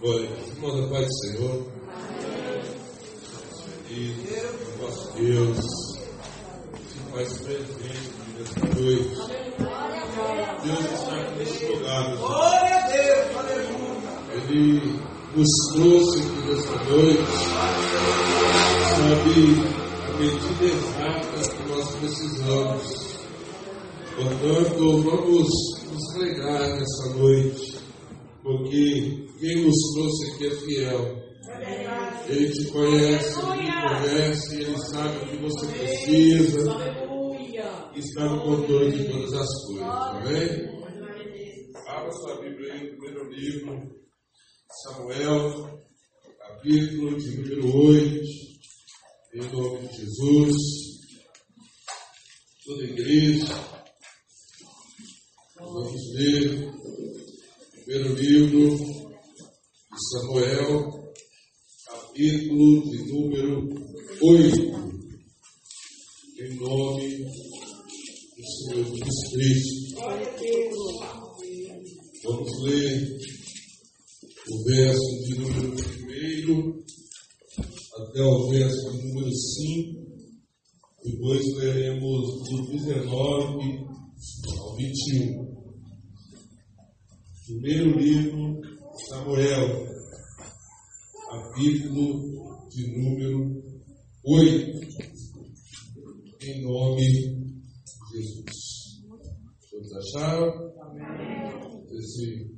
Glória a Deus. Irmãos, a paz do Senhor. E nosso Deus se faz presente nesta noite. Deus está aqui nesse lugar. Glória a Deus, aleluia. Ele nos trouxe aqui nesta noite, sabe, a medida exata que nós precisamos. Portanto, vamos nos alegrar nessa noite, porque quem nos trouxe aqui é fiel. Ele te conhece, ele te conhece, ele sabe o que você precisa, está no controle de todas as coisas. Amém? Abra sua Bíblia aí, primeiro livro, Samuel, capítulo de número 8, em nome de Jesus. Toda a igreja, vamos ler primeiro livro Samuel, capítulo de número 8, em nome do Senhor Jesus Cristo. Vamos ler o verso de número 1 até o verso de número 5. Depois leremos do 19 ao 21. Primeiro livro, Samuel, capítulo de número 8. Em nome de Jesus. Todos acharam? Assim,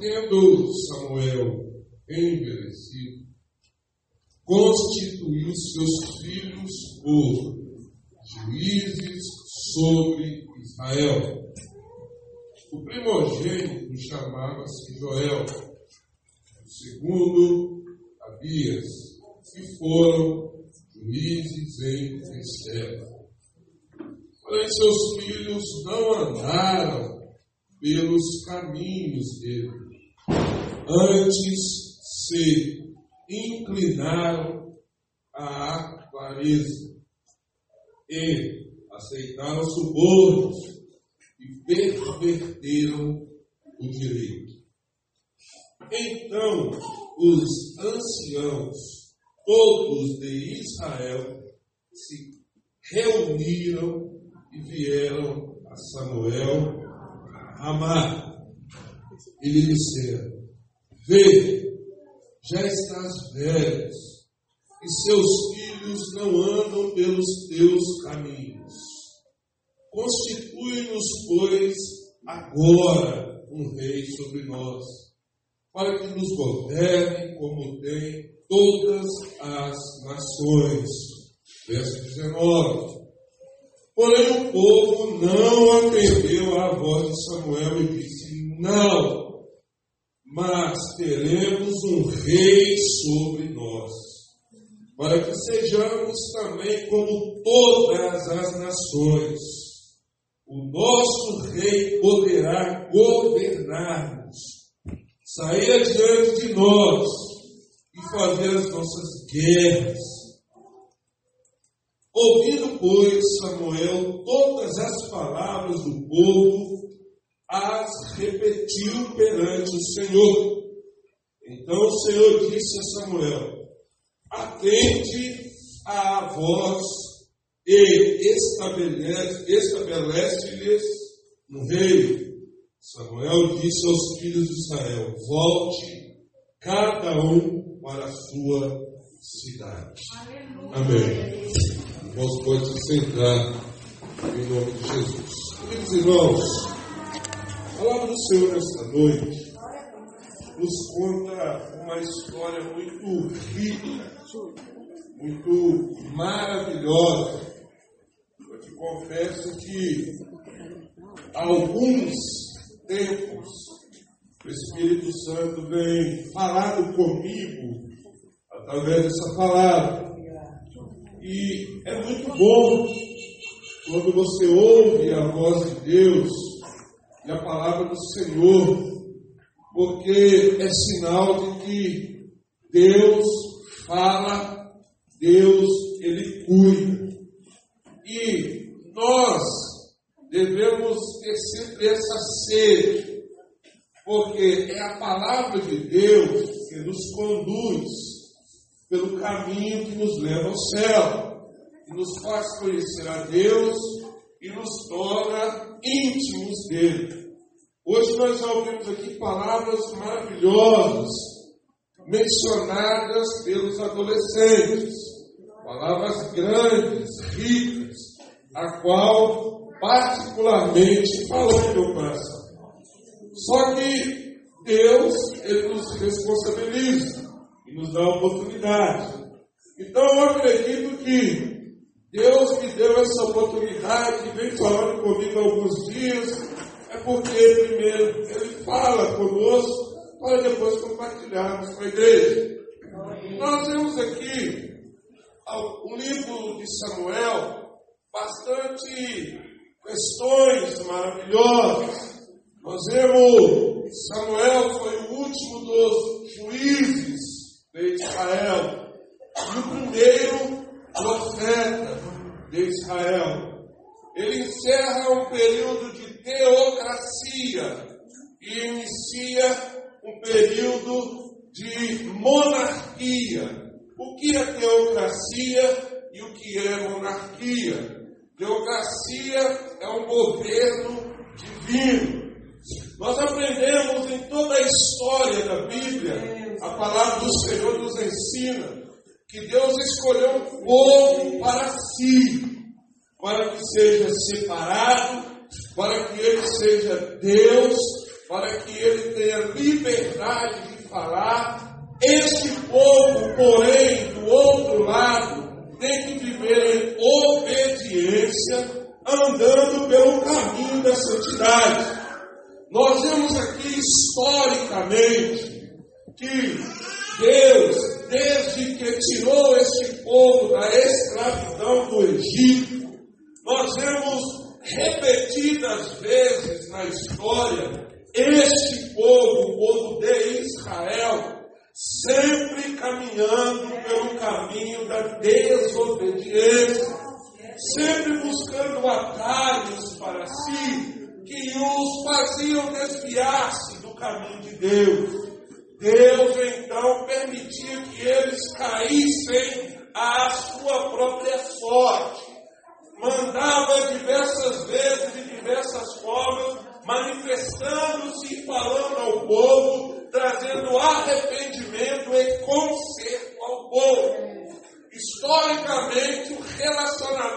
tendo Samuel envelhecido, constituiu seus filhos por juízes sobre Israel. O primogênito chamava-se Joel, o segundo Abias, que foram juízes em Estela. Porém, seus filhos não andaram pelos caminhos dele. Antes se inclinaram à clareza e aceitaram subornos e perverteram o direito. Então os anciãos, todos de Israel, se reuniram e vieram a Samuel Ramá e lhe disseram: Vê, já estás velho, e seus filhos não andam pelos teus caminhos. Constitui-nos, pois, agora um rei sobre nós, para que nos governe como tem todas as nações. Verso 19. Porém o povo não atendeu à voz de Samuel e disse: Não, mas teremos um rei sobre nós, para que sejamos também como todas as nações. O nosso rei poderá governar-nos, sair adiante de nós e fazer as nossas guerras. Ouvindo, pois, Samuel todas as palavras do povo, as repetiu perante o Senhor. Então o Senhor disse a Samuel: Atende à voz e estabelece- estabelece-lhes um rei. Samuel disse aos filhos de Israel: Volte cada um para a sua cidade. Amém. Irmãos, pode se sentar em nome de Jesus. Queridos irmãos, a palavra do Senhor nesta noite nos conta uma história muito rica, muito maravilhosa. Eu te confesso que alguns tempos o Espírito Santo vem falando comigo através dessa palavra. E é muito bom quando você ouve a voz de Deus e a palavra do Senhor, porque é sinal de que Deus fala, Deus ele cuida. E nós devemos ter sempre essa sede, porque é a palavra de Deus que nos conduz pelo caminho que nos leva ao céu, que nos faz conhecer a Deus e nos torna íntimos dele. Hoje nós já ouvimos aqui palavras maravilhosas mencionadas pelos adolescentes, palavras grandes, ricas, a qual particularmente no meu coração. Só que Deus, Ele nos responsabiliza e nos dá oportunidade. Então eu acredito que Deus me deu essa oportunidade, vem falando comigo alguns dias, é porque primeiro Ele fala conosco, para depois compartilharmos com a igreja. Nós vemos aqui o livro de Samuel, bastante questões maravilhosas. Nós vemos Samuel foi o último dos juízes de Israel e o primeiro profeta de Israel. Ele encerra um período de teocracia e inicia um período de monarquia. O que é teocracia e o que é monarquia? Teocracia é um governo divino. Nós aprendemos em toda a história da Bíblia, a palavra do Senhor nos ensina que Deus escolheu um povo para si, para que seja separado, para que ele seja Deus, para que ele tenha liberdade de falar. Este povo, porém, do outro lado, tem que viver em obediência, andando pelo caminho da santidade. Nós vemos aqui historicamente que Deus, desde que tirou este povo da escravidão do Egito, nós vemos repetidas vezes na história este povo, o povo de Israel, sempre caminhando pelo caminho da desobediência, sempre buscando atalhos para si, que os faziam desviar-se do caminho de Deus. Deus então permitia que eles caíssem à sua própria sorte. Mandava diversas vezes, de diversas formas, manifestando-se e falando ao povo, trazendo arrependimento e conserto ao povo. Historicamente, o relacionamento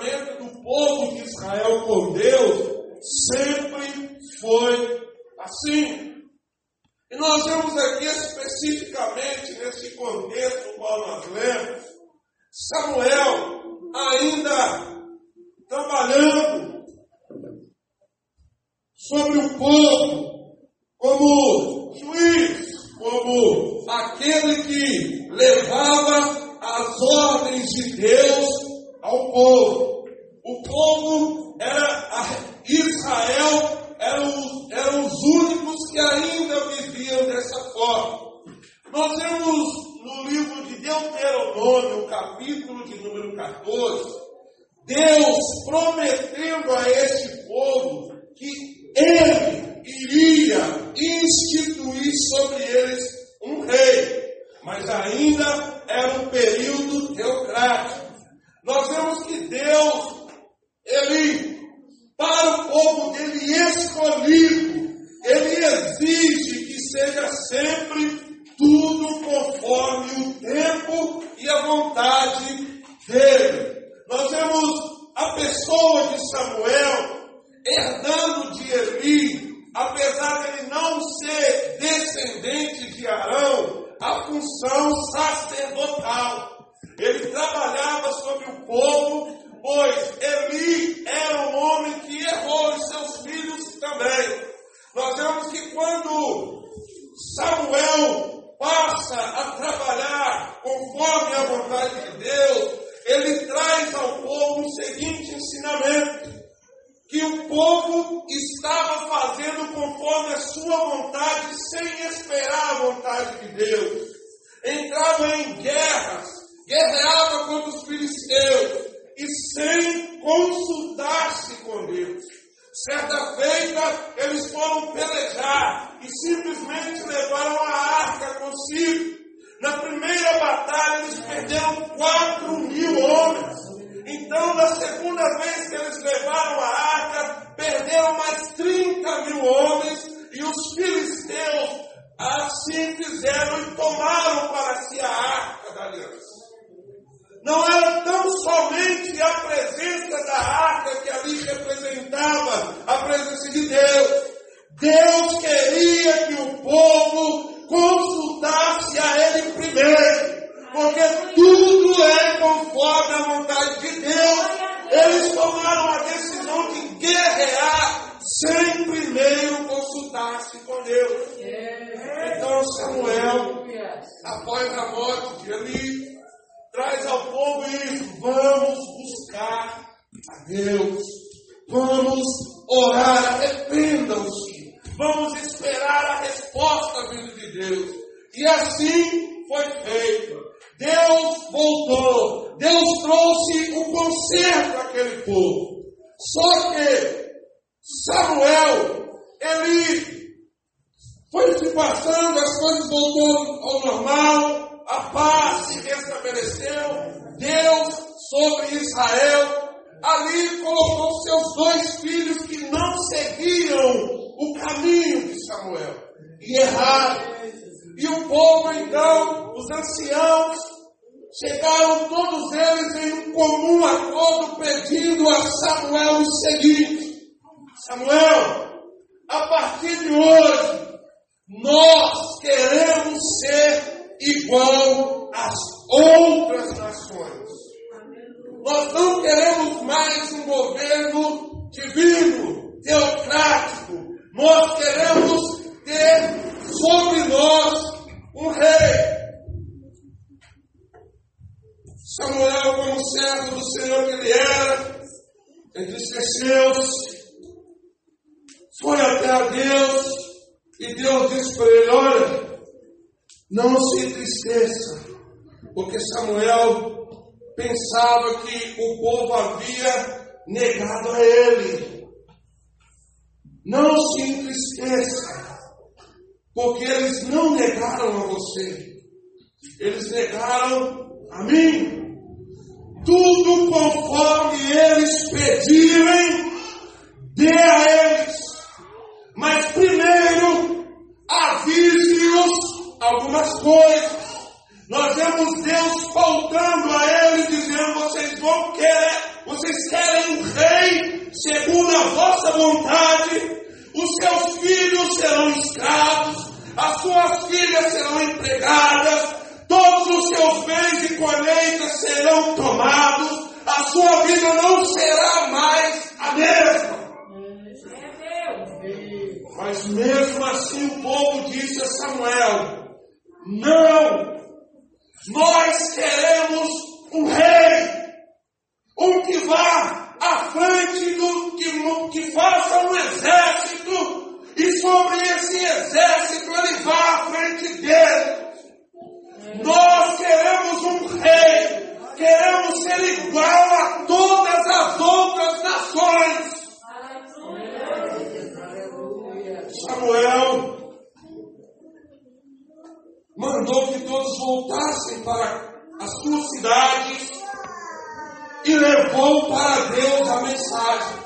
esperar a resposta vinda de Deus. E assim foi feito. Deus voltou, Deus trouxe o um conserto àquele povo. Só que Samuel, ele foi se passando, as coisas voltou ao normal, a paz se restabeleceu, Deus sobre Israel, ali colocou seus dois filhos que não seguiam o caminho de Samuel e erraram. E o povo então, os anciãos, chegaram todos eles em um comum acordo pedindo a Samuel o seguinte: Samuel, a partir de hoje, nós queremos ser igual às outras nações. Nós não queremos mais um governo divino, teocrático. Nós queremos ter sobre nós um rei. Samuel, como servo do Senhor que ele era, entristeceu-se, foi até a Deus e Deus disse para ele: Olha, não se entristeça, porque Samuel pensava que o povo havia negado a ele. Não se entristeça, porque eles não negaram a você, eles negaram a mim. Tudo conforme eles pedirem, dê a eles. Mas primeiro, avise-os algumas coisas. Nós vemos Deus faltando a eles, dizendo: vocês vão querer, vocês querem um segundo a vossa vontade, os seus filhos serão escravos, as suas filhas serão empregadas, todos os seus bens e colheitas serão tomados, a sua vida não será mais a mesma. Mas mesmo assim o povo disse a Samuel: Não, nós queremos um rei, um que vá à frente do que, que faça um exército, e sobre esse exército ele vá à frente dele. Nós queremos um rei, queremos ser igual a todas as outras nações. Samuel mandou que todos voltassem para as suas cidades e levou para Deus a mensagem.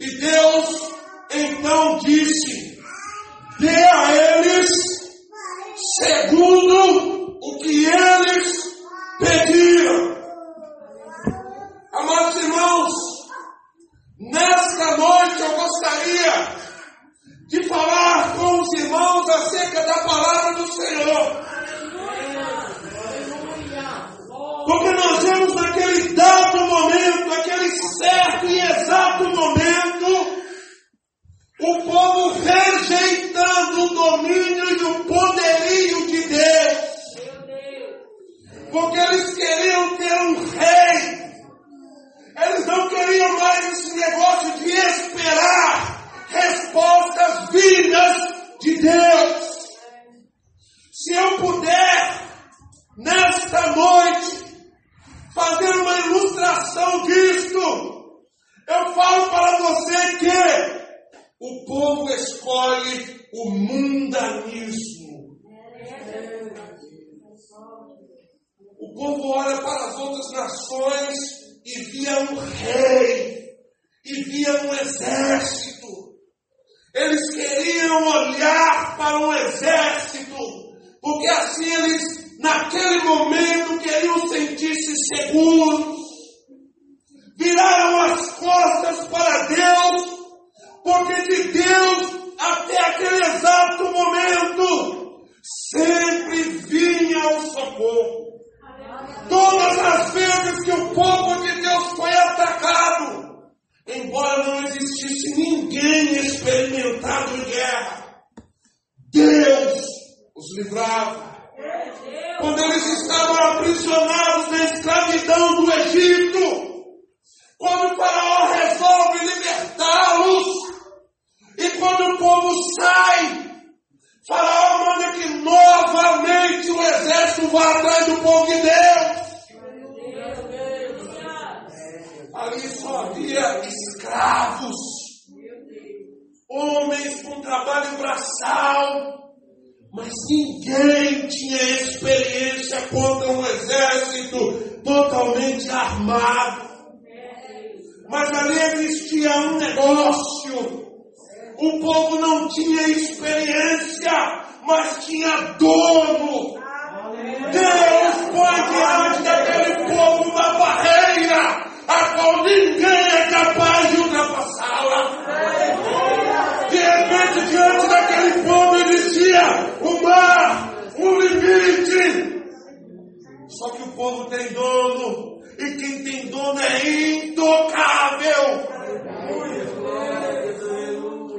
E Deus então disse: dê a eles segundo o que eles pediram. Amados irmãos, nesta noite eu gostaria de falar com os irmãos acerca da palavra do Senhor. Porque nós vemos dado momento, naquele certo e exato momento, o povo rejeitando o domínio e o poderio de Deus. Porque eles queriam ter um rei. Eles não queriam mais esse negócio de esperar respostas vindas de Deus. Se eu puder, nesta noite, fazer uma ilustração disto. Eu falo para você que o povo escolhe o mundanismo. O povo olha para as outras nações e via um rei, e via um exército. Eles queriam olhar para um exército, porque assim eles naquele momento, queriam sentir-se seguros. Viraram as costas para Deus, porque de Deus até aquele exato momento sempre vinha o socorro. Todas as vezes que o povo de Deus foi atacado, embora não existisse ninguém experimentado em guerra, Deus os livrava. Quando eles estavam aprisionados na escravidão do Egito, quando o Faraó resolve libertá-los, e quando o povo sai, Faraó manda que novamente o exército vá atrás do povo de Deus. Ali só havia escravos, homens com trabalho braçal, mas ninguém tinha experiência contra um exército totalmente armado. Mas ali existia um negócio. O povo não tinha experiência, mas tinha dono. Deus põe diante daquele povo uma barreira a qual ninguém é capaz de ultrapassá-la. De repente, diante daquele povo existia um mar, um limite. Só que o povo tem dono, e quem tem dono é intocável.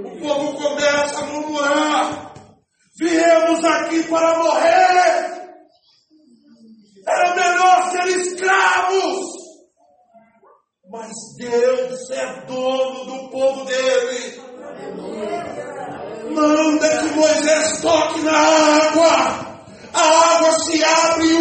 O povo começa a murmurar: viemos aqui para morrer. Era melhor ser escravos. Mas Deus é dono do povo dele. Manda que Moisés toque na água. A água se abre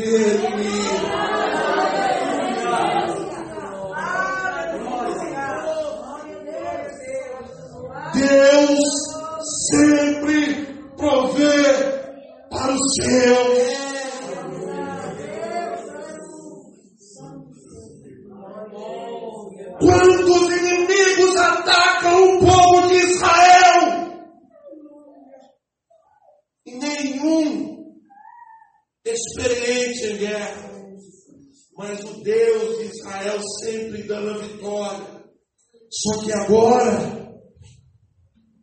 did Só que agora,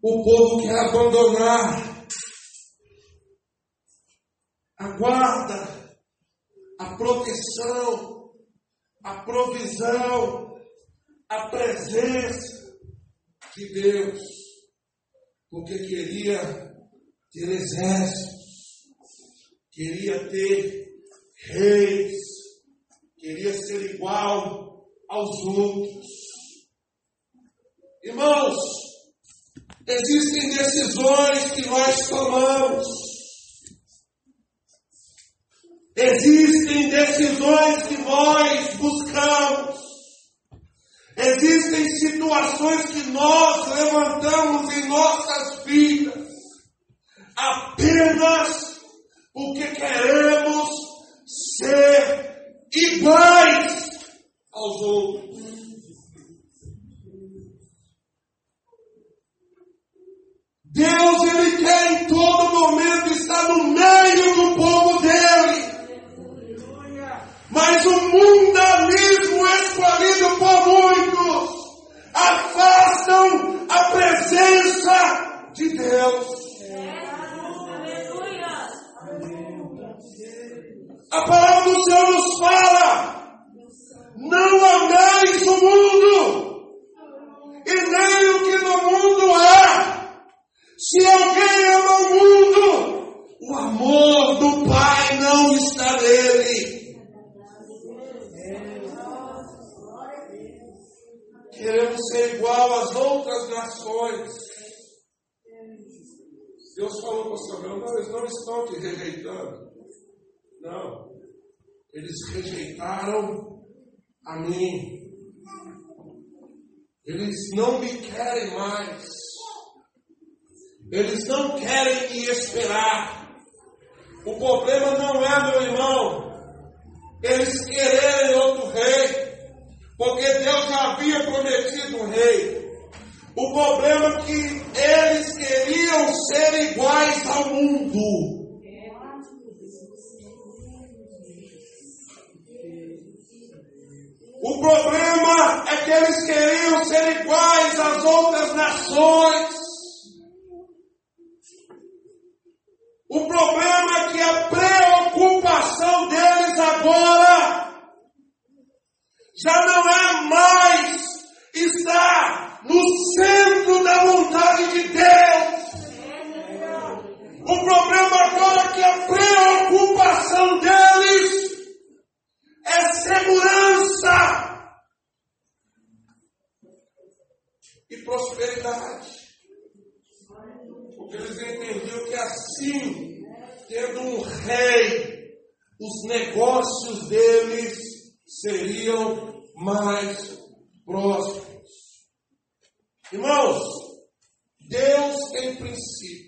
o povo quer abandonar a guarda, a proteção, a provisão, a presença de Deus, porque queria ter exércitos, queria ter reis, queria ser igual aos outros. Irmãos, Existem decisões que nós tomamos. Existem decisões que nós buscamos. Existem situações que nós levantamos em nossas vidas apenas porque queremos ser iguais aos outros. Deus, Ele quer em todo momento estar no meio do povo dele. Mas o mundanismo escolhido por muitos afastam a presença de Deus. A palavra do Senhor nos fala: não ameis o mundo, e nem o que no mundo há. Se alguém ama o mundo, o amor do Pai não está nele. Queremos ser igual às outras nações. Deus falou com Samuel, não, eles não estão te rejeitando. Não. Eles rejeitaram a mim. Eles não me querem mais. Eles não querem esperar. O problema não é, meu irmão, eles quererem outro rei. Porque Deus havia prometido um rei. O problema é que eles queriam ser iguais ao mundo. O problema é que eles queriam ser iguais às outras nações. O problema é que a preocupação deles agora já não é mais estar no centro da vontade de Deus. O problema agora é que a preocupação deles é segurança e prosperidade. Eles entendiam que assim, tendo um rei, os negócios deles seriam mais prósperos. Irmãos, Deus tem princípios.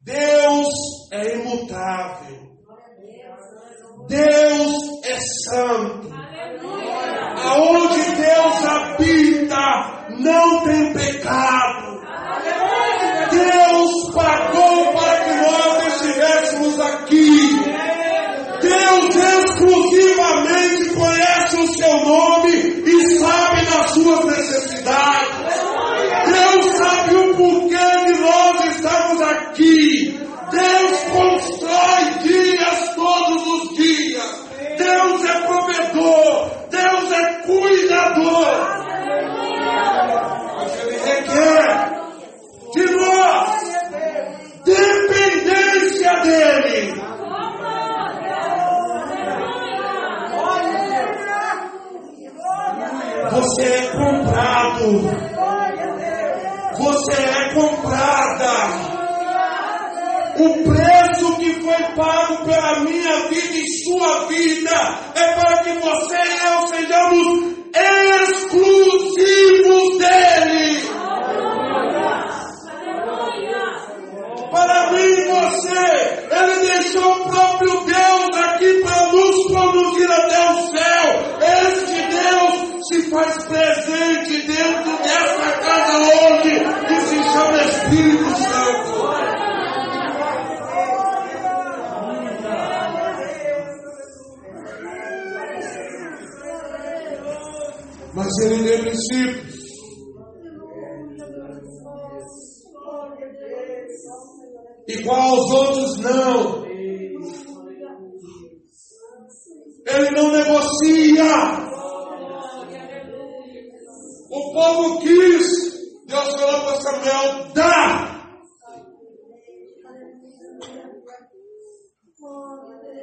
Deus é imutável. Deus é santo. Aonde Deus habita, não tem pecado. Deus pagou para que nós estivéssemos aqui. Deus exclusivamente conhece o seu nome e sabe das suas necessidades. Deus sabe o porquê de nós estarmos aqui. Deus constrói dias todos os dias. Deus é provedor. Deus é cuidador. Mas Ele requer de nós dependência dEle. Você é comprado. Você é comprada. O preço que foi pago pela minha vida e sua vida é para que você e eu sejamos exclusivos dele. Para mim e você, ele deixou o próprio Deus aqui para nos conduzir até o céu. Este Deus se faz presente dentro desta casa hoje, que se chama Espírito Santo. Mas ele tem princípios. Igual aos outros, não. Ele não negocia. O povo quis. Deus falou para Samuel: dá.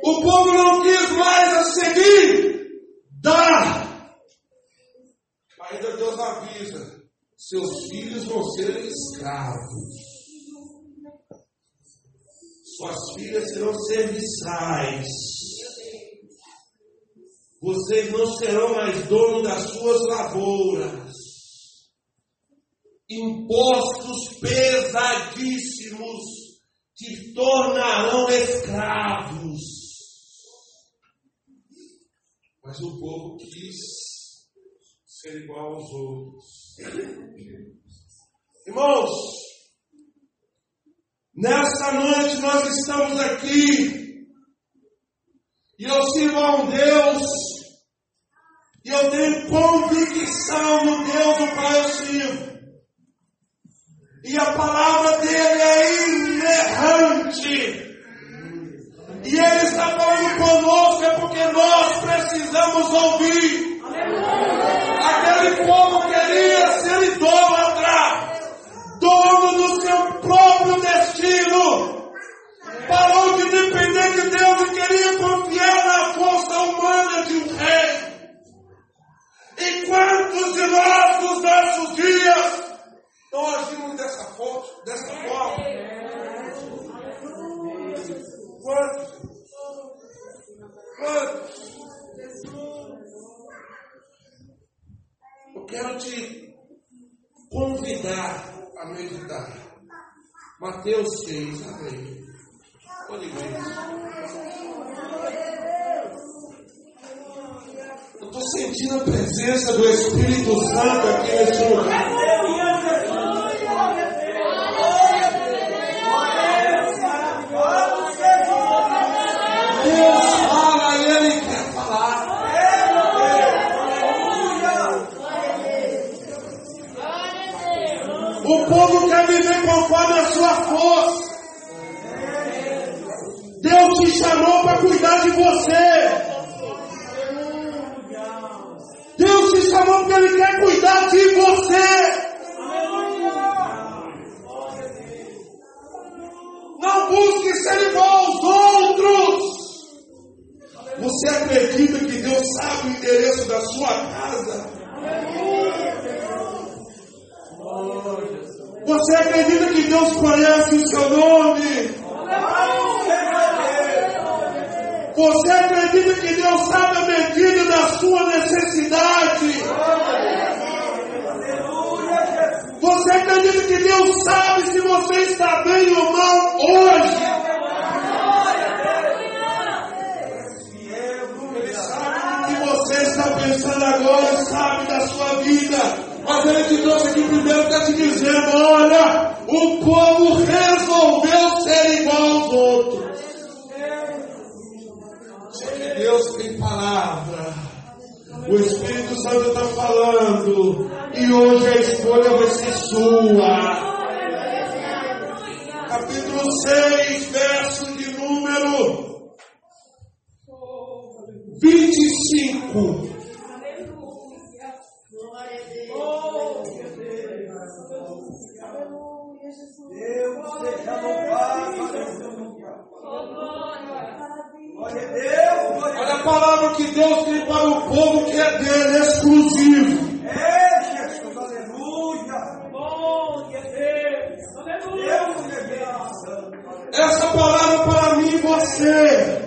O povo não quis mais a seguir. Dá. Ainda Deus avisa: seus filhos vão ser escravos. Suas filhas serão serviçais. Vocês não serão mais dono das suas lavouras. Impostos pesadíssimos te tornarão escravos. Mas o povo quis ser igual aos outros. Irmãos, nesta noite nós estamos aqui e eu sirvo a um Deus e eu tenho convicção no Deus do qual eu sirvo. E a palavra dele é inerrante. E ele está falando conosco é porque nós precisamos ouvir. Aquele povo queria ser idólatra, dono do seu próprio destino. Parou de depender de Deus e queria confiar na força humana de um rei. E quantos de nós nos então agimos dessa, forma. dessa forma. Quantos? Quantos? Eu quero te convidar a meditar. Mateus 6, amém. Pode igreja. Eu estou sentindo a presença do Espírito Santo aqui nesse lugar. Você. Está pensando agora, sabe da sua vida. Mas ele te trouxe aqui primeiro para te dizendo: olha, o povo resolveu ser igual aos outros. Só que Deus tem palavra. O Espírito Santo está falando. E hoje a escolha vai ser sua. Capítulo 6, é exclusivo. É, Jesus, aleluia. Glória a Deus, aleluia. Essa palavra para mim e você.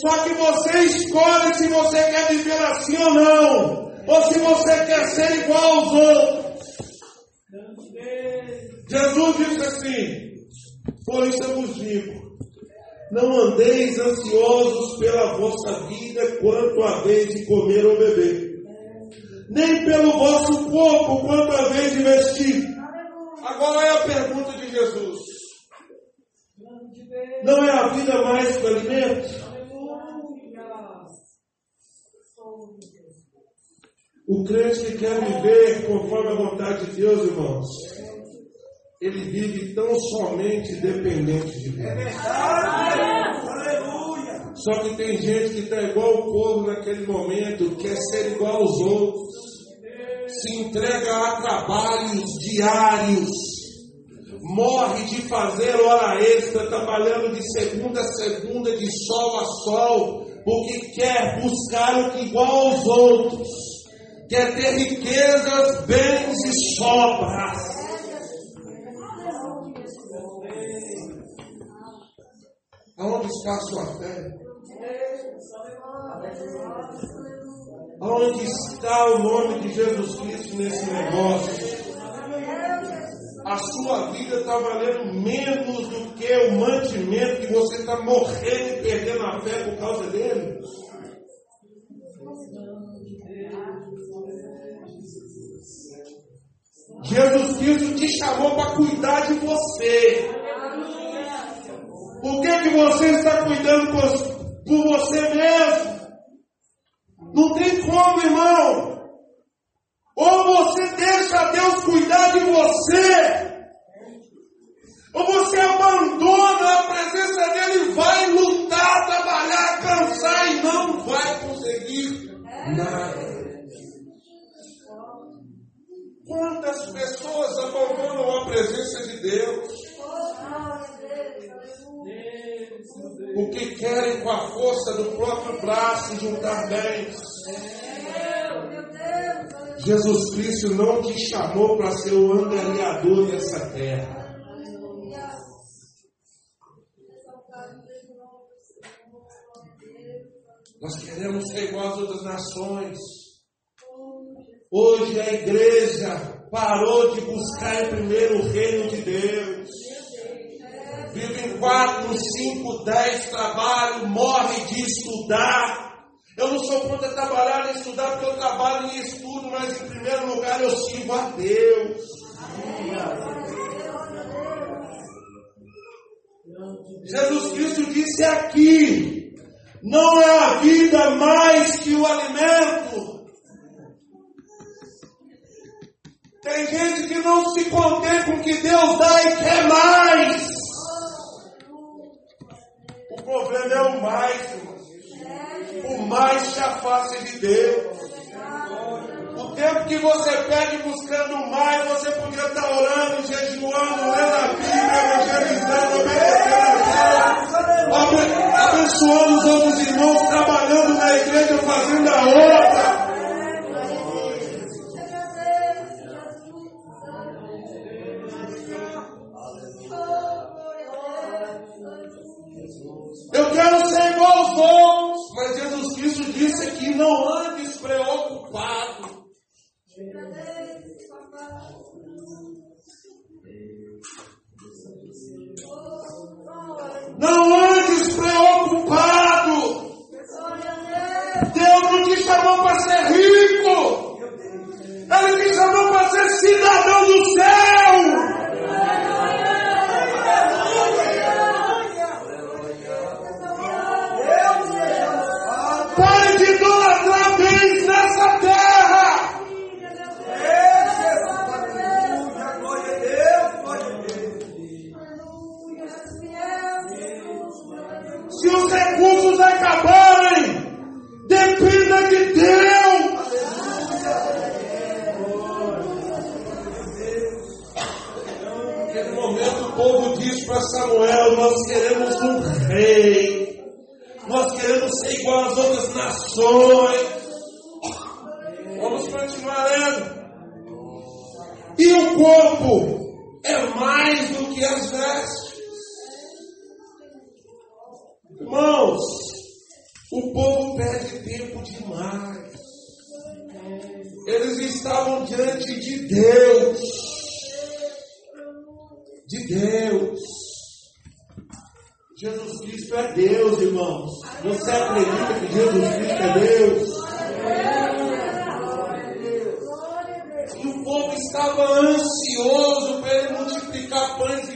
Só que você escolhe se você quer viver assim ou não. Ou se você quer ser igual aos outros. Jesus disse assim: Por isso eu vos digo: Não andeis ansiosos pela vossa vida quanto a vez de comer ou beber, nem pelo vosso corpo quanto a vez de vestir. Agora é a pergunta de Jesus: Não é a vida mais que o alimento? O crente que quer viver conforme a vontade de Deus, irmãos, ele vive tão somente dependente de Deus. Aleluia. Só que tem gente que está igual o povo naquele momento, quer ser igual aos outros, se entrega a trabalhos diários, morre de fazer hora extra, trabalhando de segunda a segunda, de sol a sol, porque quer buscar o que igual aos outros, quer ter riquezas, bens e sobras. Aonde está a sua fé? Aonde está o nome de Jesus Cristo nesse negócio? A sua vida está valendo menos do que o mantimento que você está morrendo e perdendo a fé por causa dele. Jesus Cristo te chamou para cuidar de você. Por que, que você está cuidando por você mesmo? Não tem como, irmão. Ou você deixa Deus cuidar de você, ou você abandona a presença dele e vai lutar, trabalhar, cansar e não vai conseguir nada. Quantas pessoas abandonam a presença de Deus? Querem com a força do próprio braço juntar bens. Jesus Cristo não te chamou para ser o angariador dessa terra. Nós queremos ser igual às outras nações. Hoje a igreja parou de buscar em primeiro o reino de Deus vivem quatro, cinco, dez, trabalho, morre de estudar. Eu não sou contra trabalhar e estudar, porque eu trabalho e estudo, mas em primeiro lugar eu sirvo a Deus. Jesus Cristo disse aqui: não é a vida mais que o alimento. Tem gente que não se contém com o que Deus dá e quer mais. O problema é o mais, irmãos. O mais te afasta de Deus. O tempo que você perde buscando mais, você podia estar orando, jejuando, lendo a Bíblia, evangelizando, obedecendo a Deus, abençoando os outros irmãos, trabalhando na igreja, fazendo a obra. fomos, mas Jesus Cristo disse que não andes preocupado. estava ansioso para ele multiplicar pães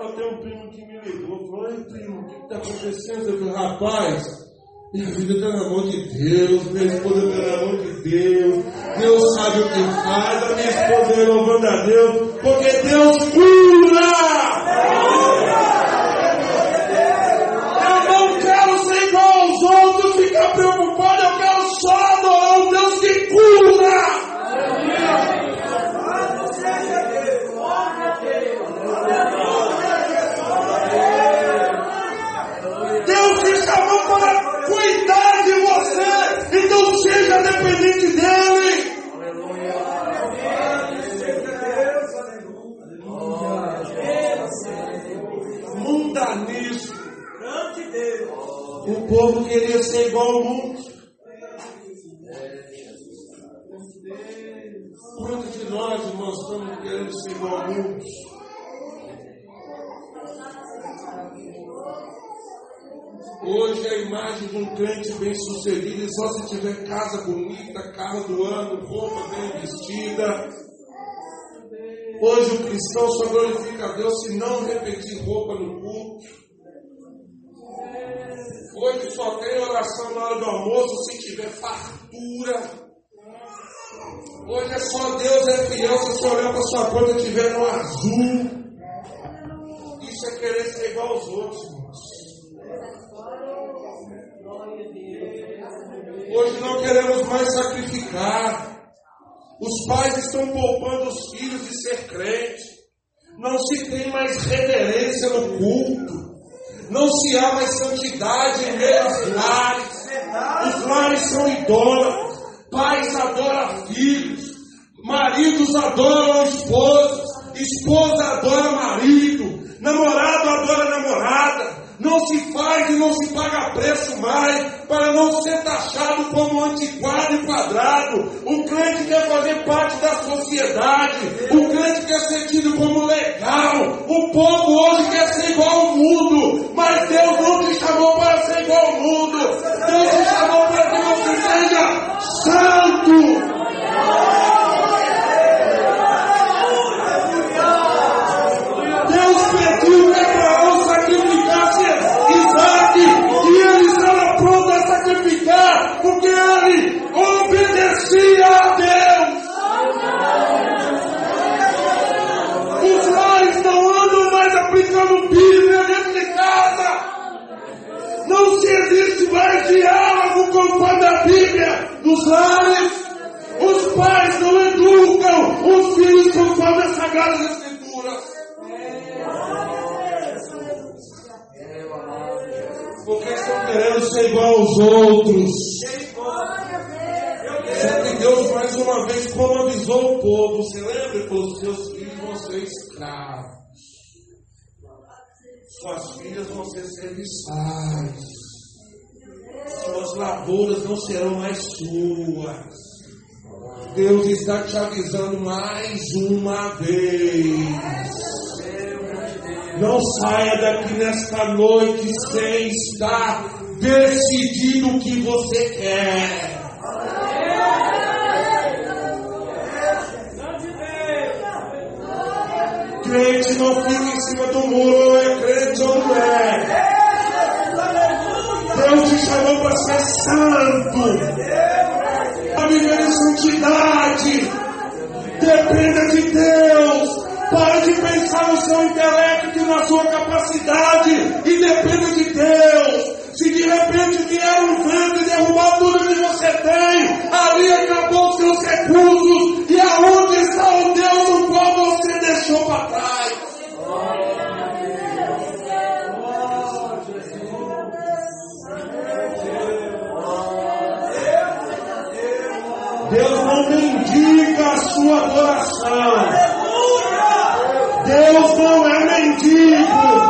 Eu tenho um primo que me ligou, falou, ei primo, o que está acontecendo? Eu falei, rapaz, minha vida está na mão de Deus, minha esposa está na mão de Deus, Deus sabe o que faz, a minha esposa é louvando a Deus, porque Deus cura! povo queria ser igual ao mundo. Quantos de nós, irmãos, estamos querendo ser igual ao mundo? Hoje a imagem de um crente bem sucedido é só se tiver casa bonita, carro do ano, roupa bem vestida. Hoje o cristão só glorifica a Deus se não repetir roupa no culto. Hoje só tem oração na hora do almoço se tiver fartura. Hoje é só Deus é fiel se você olhar para sua conta e tiver no azul. Isso é querer ser igual aos outros, irmãos. Hoje não queremos mais sacrificar. Os pais estão poupando os filhos de ser crente. Não se tem mais reverência no culto. Não se há mais santidade em meio aos lares. Os lares são idólatras. Pais adoram filhos. Maridos adoram esposas. Esposa adora marido. Namorado adora namorada não se faz e não se paga preço mais para não ser taxado como antiquado e quadrado. O crente quer fazer parte da sociedade, o crente quer ser tido como legal. O povo hoje quer ser igual ao mundo, mas Deus não te chamou para ser igual ao mundo. Deus te chamou para que você seja santo. Mais diálogo conforme a Bíblia nos lares. Os pais não educam os filhos conforme as Sagradas Escrituras. Porque estão querendo ser igual aos outros. Que Deus mais uma vez como avisou o povo. Você lembra que os seus filhos vão ser escravos. Suas filhas vão ser serviçais suas lavouras não serão mais suas. Deus está te avisando mais uma vez. Não saia daqui nesta noite sem estar decidido o que você quer. Crente não fica em cima do muro, é crente ou não é. Deus te chamou para ser santo, para viver em santidade. Dependa de Deus. Pare de pensar no seu intelecto e na sua capacidade e dependa de Deus. Se de repente vier um vento e derrubar tudo que você tem, ali acabou os seus recursos. E aonde está o Deus no qual coração. Deus não é mendigo.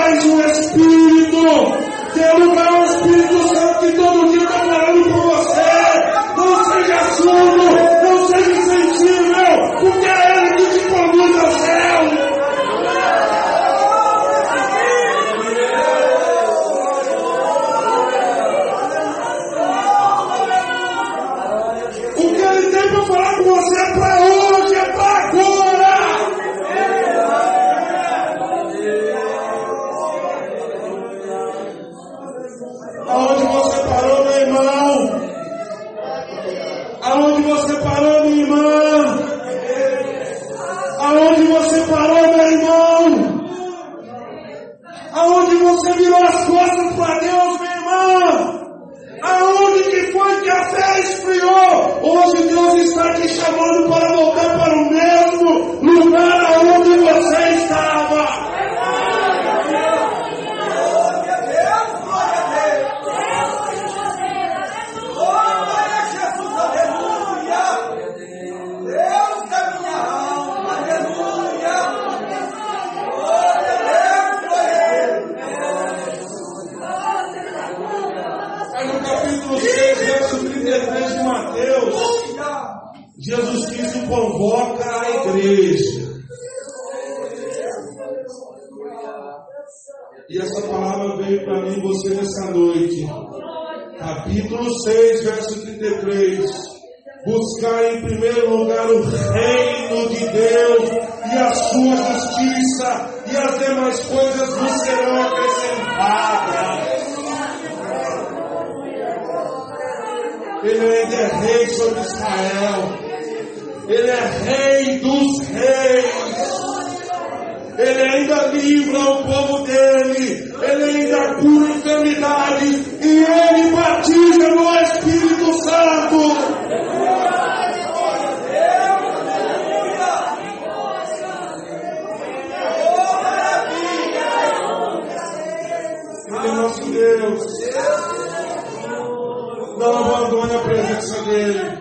Extingais o Espírito. Lugar ao Espírito Santo que todo dia está falando com você. Não seja surdo, para mim você nessa noite. Capítulo 6, verso 33. Buscar em primeiro lugar o reino de Deus e a sua justiça, e as demais coisas vos serão acrescentadas. Ele ainda é rei sobre Israel. Ele é rei dos reis. Ele ainda livra o povo dele. Ele ainda cura enfermidades. E ele batiza no Espírito Santo. Ele é nosso Deus. Não abandone a presença dele.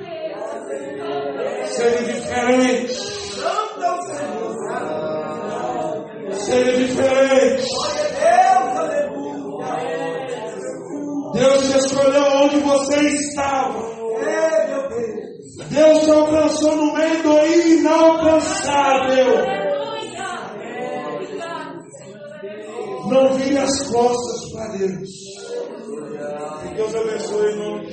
Deus te escolheu onde você estava. Deus te alcançou no meio do inalcançável. Não vire as costas para Deus. Que Deus abençoe em nome.